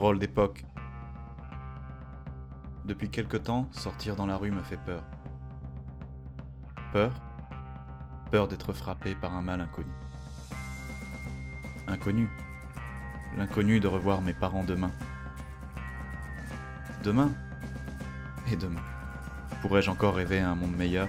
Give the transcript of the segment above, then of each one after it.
D'époque. Depuis quelque temps, sortir dans la rue me fait peur. Peur? Peur d'être frappé par un mal inconnu. Inconnu. L'inconnu de revoir mes parents demain. Demain? Et demain? Pourrais-je encore rêver à un monde meilleur?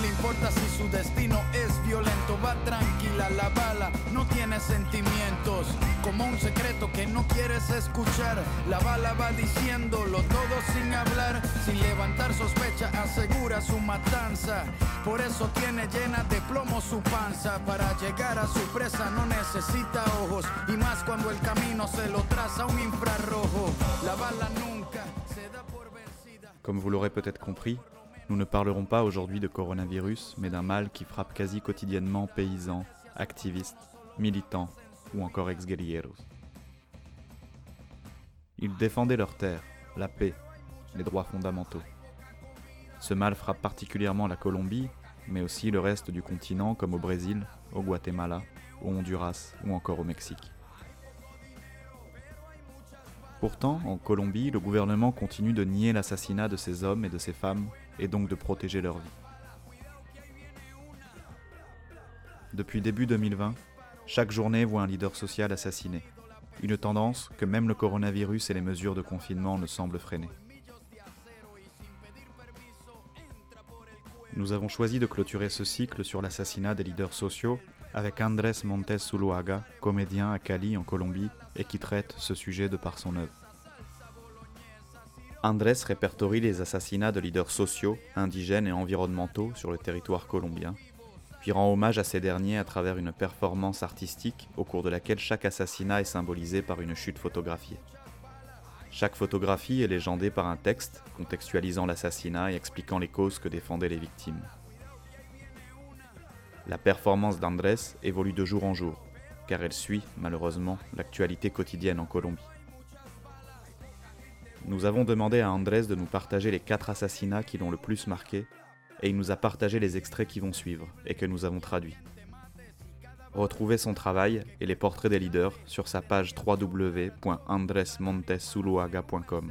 le importa si su destino es violento, va tranquila la bala, no tiene sentimientos, como un secreto que no quieres escuchar. La bala va diciéndolo todo sin hablar, sin levantar sospecha, asegura su matanza. Por eso tiene llena de plomo su panza. Para llegar a su presa no necesita ojos, y más cuando el camino se lo traza un infrarrojo. La bala nunca se da por vencida. Comme vous l'aurez peut-être compris, nous ne parlerons pas aujourd'hui de coronavirus, mais d'un mal qui frappe quasi quotidiennement paysans, activistes, militants ou encore ex-guerrilleros. Ils défendaient leur terre, la paix, les droits fondamentaux. Ce mal frappe particulièrement la Colombie, mais aussi le reste du continent comme au Brésil, au Guatemala, au Honduras ou encore au Mexique. Pourtant, en Colombie, le gouvernement continue de nier l'assassinat de ces hommes et de ces femmes et donc de protéger leur vie. Depuis début 2020, chaque journée voit un leader social assassiné. Une tendance que même le coronavirus et les mesures de confinement ne semblent freiner. Nous avons choisi de clôturer ce cycle sur l'assassinat des leaders sociaux avec Andrés Montes Zuluaga, comédien à Cali en Colombie et qui traite ce sujet de par son œuvre. Andrés répertorie les assassinats de leaders sociaux, indigènes et environnementaux sur le territoire colombien puis rend hommage à ces derniers à travers une performance artistique au cours de laquelle chaque assassinat est symbolisé par une chute photographiée. Chaque photographie est légendée par un texte contextualisant l'assassinat et expliquant les causes que défendaient les victimes. La performance d'Andrés évolue de jour en jour, car elle suit, malheureusement, l'actualité quotidienne en Colombie. Nous avons demandé à Andrés de nous partager les quatre assassinats qui l'ont le plus marqué et il nous a partagé les extraits qui vont suivre et que nous avons traduits. Retrouvez son travail et les portraits des leaders sur sa page www.andresmontesuluaga.com.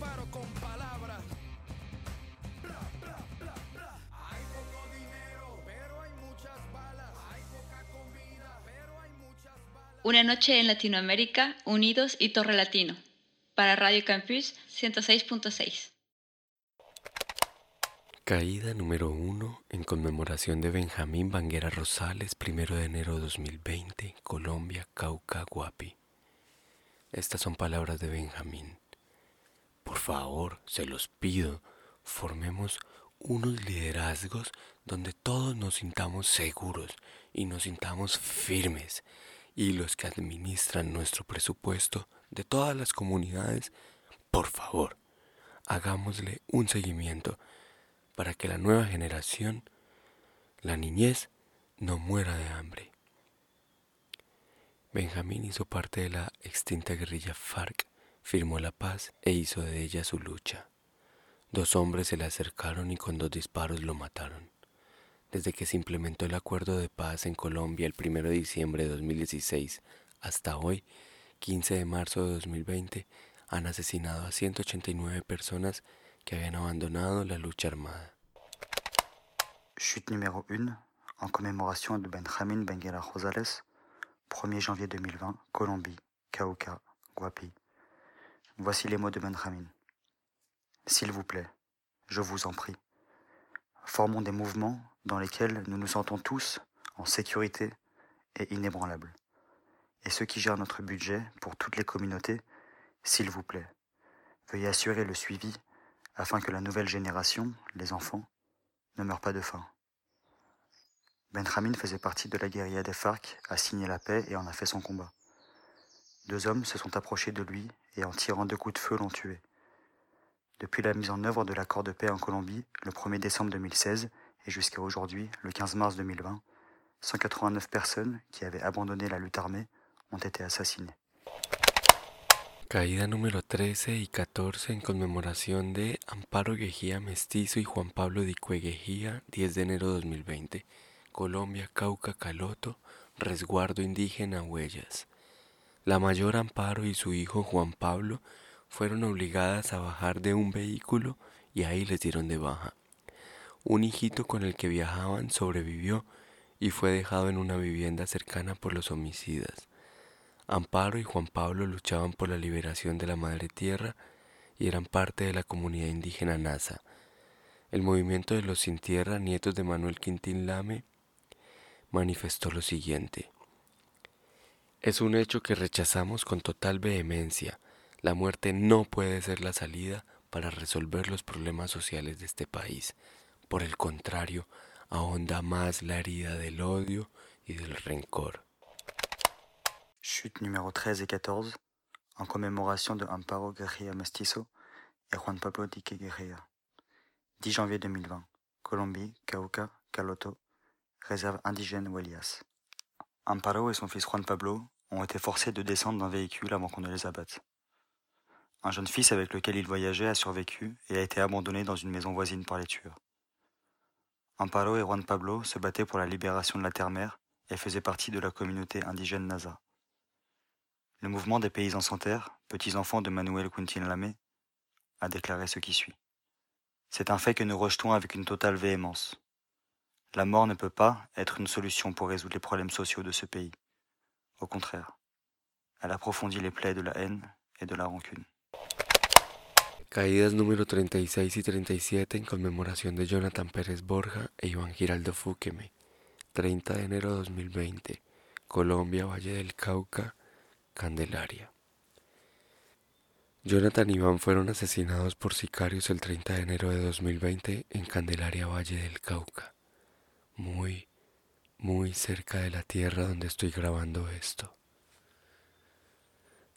Una noche en Latinoamérica, Unidos y Torre Latino. Para Radio Campus 106.6. Caída número 1 en conmemoración de Benjamín Banguera Rosales, primero de enero de 2020, Colombia, Cauca, Guapi. Estas son palabras de Benjamín. Por favor, se los pido, formemos unos liderazgos donde todos nos sintamos seguros y nos sintamos firmes y los que administran nuestro presupuesto de todas las comunidades, por favor, hagámosle un seguimiento para que la nueva generación, la niñez, no muera de hambre. Benjamín hizo parte de la extinta guerrilla FARC, firmó la paz e hizo de ella su lucha. Dos hombres se le acercaron y con dos disparos lo mataron. Desde que se implementó el acuerdo de paz en Colombia el 1 de diciembre de 2016 hasta hoy, 15 de marzo de 2020, han asesinado a 189 personas que habían abandonado la lucha armada. Chute numéro 1, en commémoration de Benjamin Benguela Rosales, 1er janvier 2020, Colombie, Cauca, Guapi. Voici les mots de Benjamin. S'il vous plaît, je vous en prie, formons des mouvements dans lesquels nous nous sentons tous en sécurité et inébranlables. Et ceux qui gèrent notre budget pour toutes les communautés, s'il vous plaît, veuillez assurer le suivi afin que la nouvelle génération, les enfants, ne meurent pas de faim. Benjamin faisait partie de la guérilla des FARC, a signé la paix et en a fait son combat. Deux hommes se sont approchés de lui et en tirant deux coups de feu l'ont tué. Depuis la mise en œuvre de l'accord de paix en Colombie, le 1er décembre 2016, et jusqu'à aujourd'hui, le 15 mars 2020, 189 personnes qui avaient abandonné la lutte armée ont été assassinées. Caída número 13 y 14 en conmemoración de Amparo Guejía Mestizo y Juan Pablo Dicue Guejía, 10 de enero 2020. Colombia, Cauca, Caloto, resguardo indígena Huellas. La mayor Amparo y su hijo Juan Pablo fueron obligadas a bajar de un vehículo y ahí les dieron de baja. Un hijito con el que viajaban sobrevivió y fue dejado en una vivienda cercana por los homicidas. Amparo y Juan Pablo luchaban por la liberación de la Madre Tierra y eran parte de la comunidad indígena NASA. El movimiento de los Sin Tierra, nietos de Manuel Quintín Lame, manifestó lo siguiente. Es un hecho que rechazamos con total vehemencia. La muerte no puede ser la salida para resolver los problemas sociales de este país. Por el contrario, ahonda más la herida del odio y del rencor. Chute numéro 13 et 14, en commémoration de Amparo Guerrilla Mestizo et Juan Pablo Dique Guerrilla. 10 janvier 2020, Colombie, Cauca, Caloto, réserve indigène Huelias. Amparo et son fils Juan Pablo ont été forcés de descendre d'un véhicule avant qu'on ne les abatte. Un jeune fils avec lequel il voyageait a survécu et a été abandonné dans une maison voisine par les tueurs. Amparo et Juan Pablo se battaient pour la libération de la terre-mère et faisaient partie de la communauté indigène Nasa. Le mouvement des paysans sans terre, petits-enfants de Manuel Quintin Lame, a déclaré ce qui suit. C'est un fait que nous rejetons avec une totale véhémence. La mort ne peut pas être une solution pour résoudre les problèmes sociaux de ce pays. Au contraire, elle approfondit les plaies de la haine et de la rancune. Caídas número 36 y 37 en conmemoración de Jonathan Pérez Borja e Iván Giraldo Fúqueme. 30 de enero de 2020. Colombia, Valle del Cauca, Candelaria. Jonathan y Iván fueron asesinados por sicarios el 30 de enero de 2020 en Candelaria, Valle del Cauca. Muy, muy cerca de la tierra donde estoy grabando esto.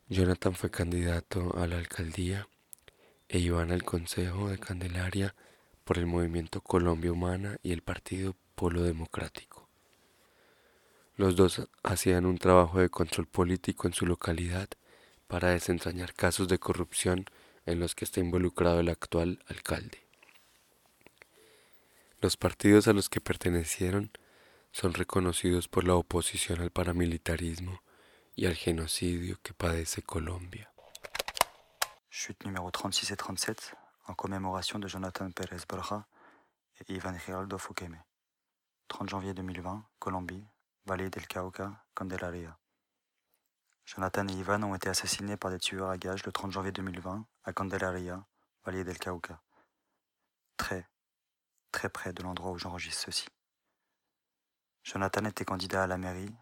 Jonathan fue candidato a la alcaldía e Iván al Consejo de Candelaria por el Movimiento Colombia Humana y el Partido Polo Democrático. Los dos hacían un trabajo de control político en su localidad para desentrañar casos de corrupción en los que está involucrado el actual alcalde. Los partidos a los que pertenecieron son reconocidos por la oposición al paramilitarismo y al genocidio que padece Colombia. Chute numéro 36 et 37, en commémoration de Jonathan Pérez Borja et Ivan Giraldo Fukeme. 30 janvier 2020, Colombie, Vallée del Cauca, Candelaria. Jonathan et Ivan ont été assassinés par des tueurs à gages le 30 janvier 2020 à Candelaria, Vallée del Cauca. Très, très près de l'endroit où j'enregistre ceci. Jonathan était candidat à la mairie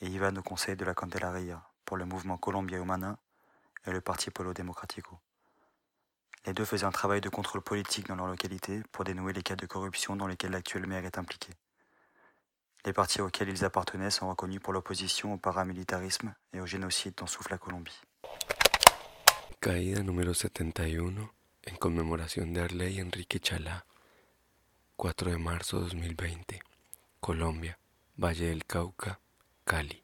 et Ivan au conseil de la Candelaria pour le mouvement Colombia Humana et le Parti Polo Democratico. Les deux faisaient un travail de contrôle politique dans leur localité pour dénouer les cas de corruption dans lesquels l'actuel maire est impliqué. Les partis auxquels ils appartenaient sont reconnus pour l'opposition au paramilitarisme et au génocide dont souffre la Colombie. Caída número 71 en conmemoración de Arley Enrique Chalá, 4 de marzo 2020, Colombia, Valle del Cauca, Cali.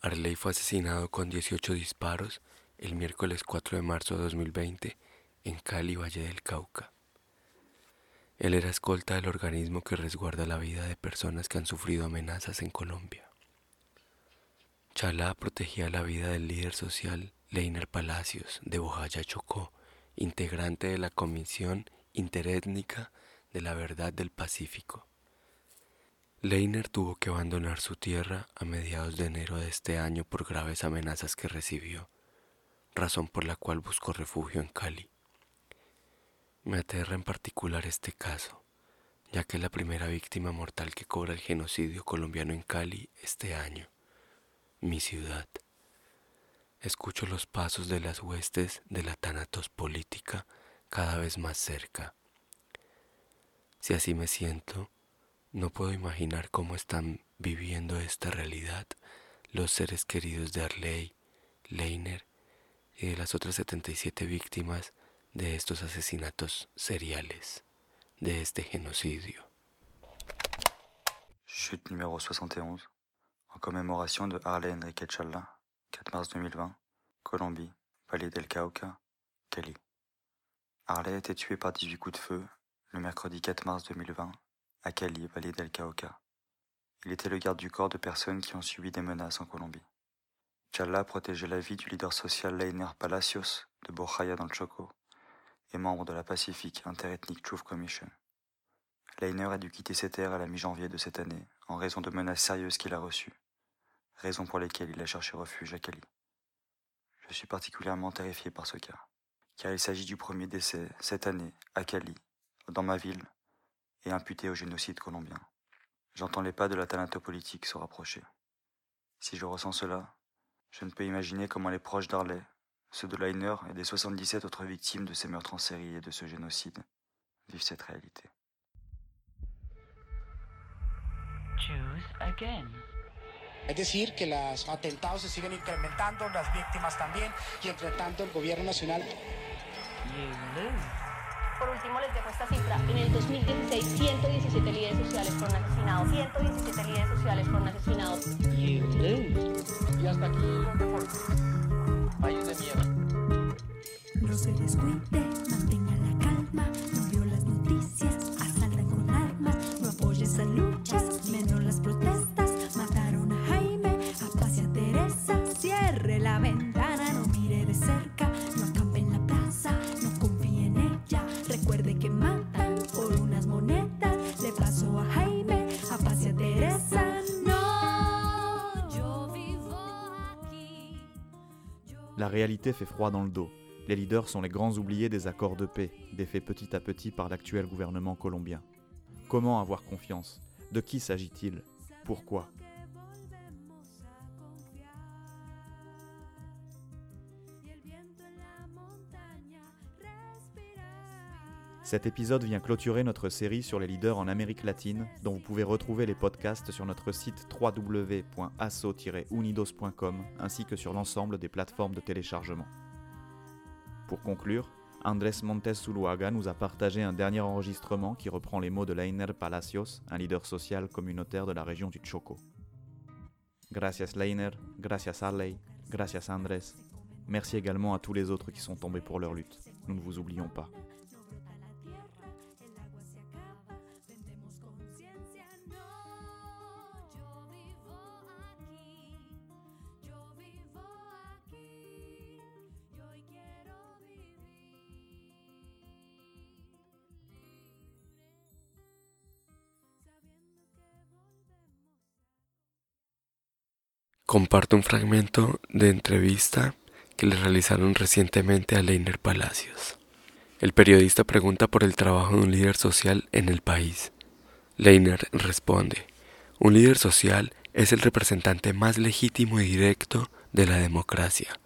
Arley fue asesinado con 18 disparos el miércoles 4 de marzo de 2020 en Cali, Valle del Cauca. Él era escolta del organismo que resguarda la vida de personas que han sufrido amenazas en Colombia. Chalá protegía la vida del líder social Leiner Palacios de Bojaya Chocó, integrante de la Comisión Interétnica de la Verdad del Pacífico. Leiner tuvo que abandonar su tierra a mediados de enero de este año por graves amenazas que recibió, razón por la cual buscó refugio en Cali. Me aterra en particular este caso, ya que es la primera víctima mortal que cobra el genocidio colombiano en Cali este año, mi ciudad. Escucho los pasos de las huestes de la tanatos política cada vez más cerca. Si así me siento, no puedo imaginar cómo están viviendo esta realidad los seres queridos de Arley, Leiner de las otras 77 víctimas de estos asesinatos seriales, de este genocidio. Chute numéro 71, en commémoration de Harley Enrique Challa, 4 mars 2020, Colombie, Vallée del Cauca, Cali. Harley a été tué par 18 coups de feu le mercredi 4 mars 2020 à Cali, Vallée del Cauca. Il était le garde du corps de personnes qui ont subi des menaces en Colombie. Challa protégeait la vie du leader social Leiner Palacios de Bojaya dans le Choco et membre de la Pacific Interethnic Truth Commission. Leiner a dû quitter ses terres à la mi-janvier de cette année en raison de menaces sérieuses qu'il a reçues, raison pour lesquelles il a cherché refuge à Cali. Je suis particulièrement terrifié par ce cas, car il s'agit du premier décès cette année à Cali, dans ma ville, et imputé au génocide colombien. J'entends les pas de la thanatopolitique se rapprocher. Si je ressens cela, je ne peux imaginer comment les proches d'Arley, ceux de Leiner et des 77 autres victimes de ces meurtres en série et de ce génocide vivent cette réalité. Choose again. Es decir, que los atentados se siguen incrementando, las víctimas también, y entre tanto el gobierno nacional... You lose. Por último, les dejo esta cifra. En el 2016, 117 líderes sociales fueron asesinados. 117 líderes sociales fueron asesinados. You. Y hasta aquí los deportes. País de mierda. No se descuide, mantenga la La réalité fait froid dans le dos. Les leaders sont les grands oubliés des accords de paix, défaits petit à petit par l'actuel gouvernement colombien. Comment avoir confiance? De qui s'agit-il? Pourquoi? Cet épisode vient clôturer notre série sur les leaders en Amérique latine, dont vous pouvez retrouver les podcasts sur notre site www.asso-unidos.com ainsi que sur l'ensemble des plateformes de téléchargement. Pour conclure, Andrés Montes Zuluaga nous a partagé un dernier enregistrement qui reprend les mots de Leiner Palacios, un leader social communautaire de la région du Choco. Gracias Leiner, gracias Arley, gracias Andrés. Merci également à tous les autres qui sont tombés pour leur lutte. Nous ne vous oublions pas. Comparto un fragmento de entrevista que le realizaron recientemente a Leiner Palacios. El periodista pregunta por el trabajo de un líder social en el país. Leiner responde, un líder social es el representante más legítimo y directo de la democracia.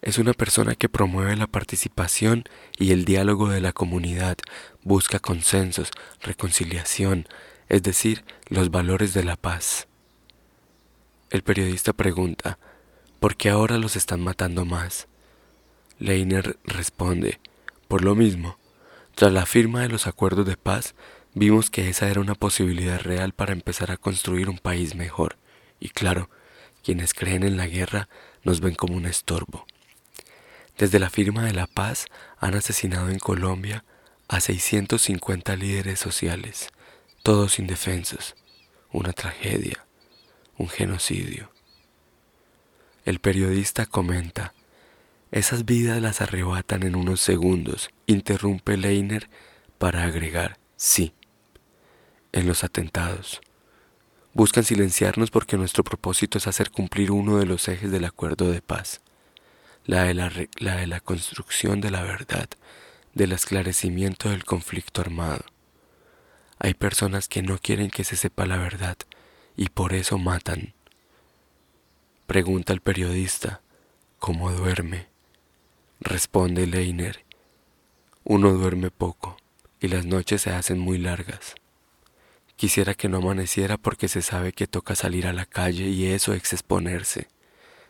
Es una persona que promueve la participación y el diálogo de la comunidad, busca consensos, reconciliación, es decir, los valores de la paz. El periodista pregunta, ¿por qué ahora los están matando más? Leiner responde, por lo mismo. Tras la firma de los acuerdos de paz, vimos que esa era una posibilidad real para empezar a construir un país mejor. Y claro, quienes creen en la guerra nos ven como un estorbo. Desde la firma de la paz han asesinado en Colombia a 650 líderes sociales, todos indefensos. Una tragedia, un genocidio. El periodista comenta, esas vidas las arrebatan en unos segundos, interrumpe Leiner para agregar, sí, en los atentados. Buscan silenciarnos porque nuestro propósito es hacer cumplir uno de los ejes del acuerdo de paz la de la, la de la construcción de la verdad, del esclarecimiento del conflicto armado. Hay personas que no quieren que se sepa la verdad y por eso matan. Pregunta el periodista, ¿cómo duerme? Responde Leiner, uno duerme poco y las noches se hacen muy largas. Quisiera que no amaneciera porque se sabe que toca salir a la calle y eso es exponerse.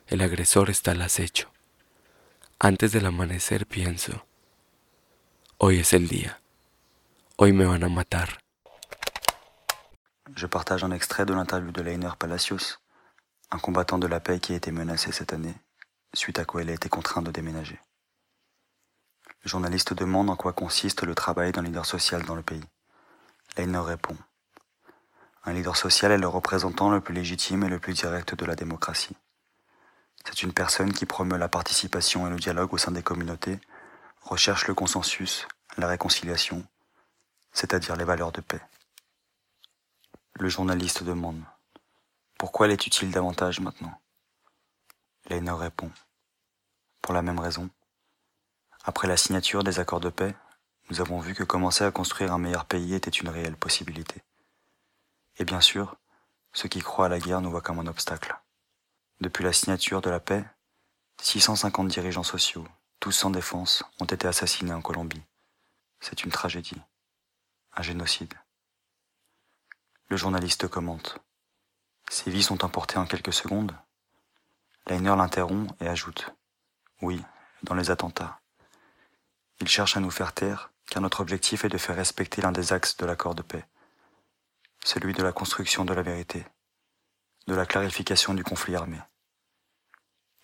El agresor está al acecho. Antes del amanecer pienso, hoy es el día, hoy me van a matar. Je partage un extrait de l'interview de Leiner Palacios, un combattant de la paix qui a été menacé cette année, suite à quoi il a été contraint de déménager. Le journaliste demande en quoi consiste le travail d'un leader social dans le pays. Leiner répond Un leader social est le représentant le plus légitime et le plus direct de la démocratie. C'est une personne qui promeut la participation et le dialogue au sein des communautés, recherche le consensus, la réconciliation, c'est-à-dire les valeurs de paix. Le journaliste demande Pourquoi l'est utile davantage maintenant? Leiner répond Pour la même raison. Après la signature des accords de paix, nous avons vu que commencer à construire un meilleur pays était une réelle possibilité. Et bien sûr, ceux qui croient à la guerre nous voient comme un obstacle. Depuis la signature de la paix, 650 dirigeants sociaux, tous sans défense, ont été assassinés en Colombie. C'est une tragédie, un génocide. Le journaliste commente. Ces vies sont emportées en quelques secondes. Leiner l'interrompt et ajoute. Oui, dans les attentats. Il cherche à nous faire taire, car notre objectif est de faire respecter l'un des axes de l'accord de paix, celui de la construction de la vérité, de la clarification du conflit armé.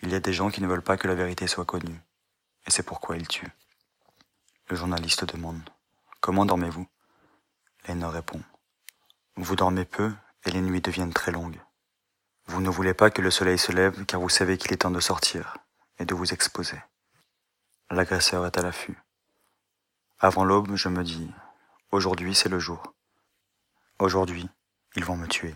Il y a des gens qui ne veulent pas que la vérité soit connue, et c'est pourquoi ils tuent. Le journaliste demande Comment dormez-vous? Leiner répond Vous dormez peu et les nuits deviennent très longues. Vous ne voulez pas que le soleil se lève car vous savez qu'il est temps de sortir et de vous exposer. L'agresseur est à l'affût. Avant l'aube, je me dis Aujourd'hui, c'est le jour. Aujourd'hui, ils vont me tuer.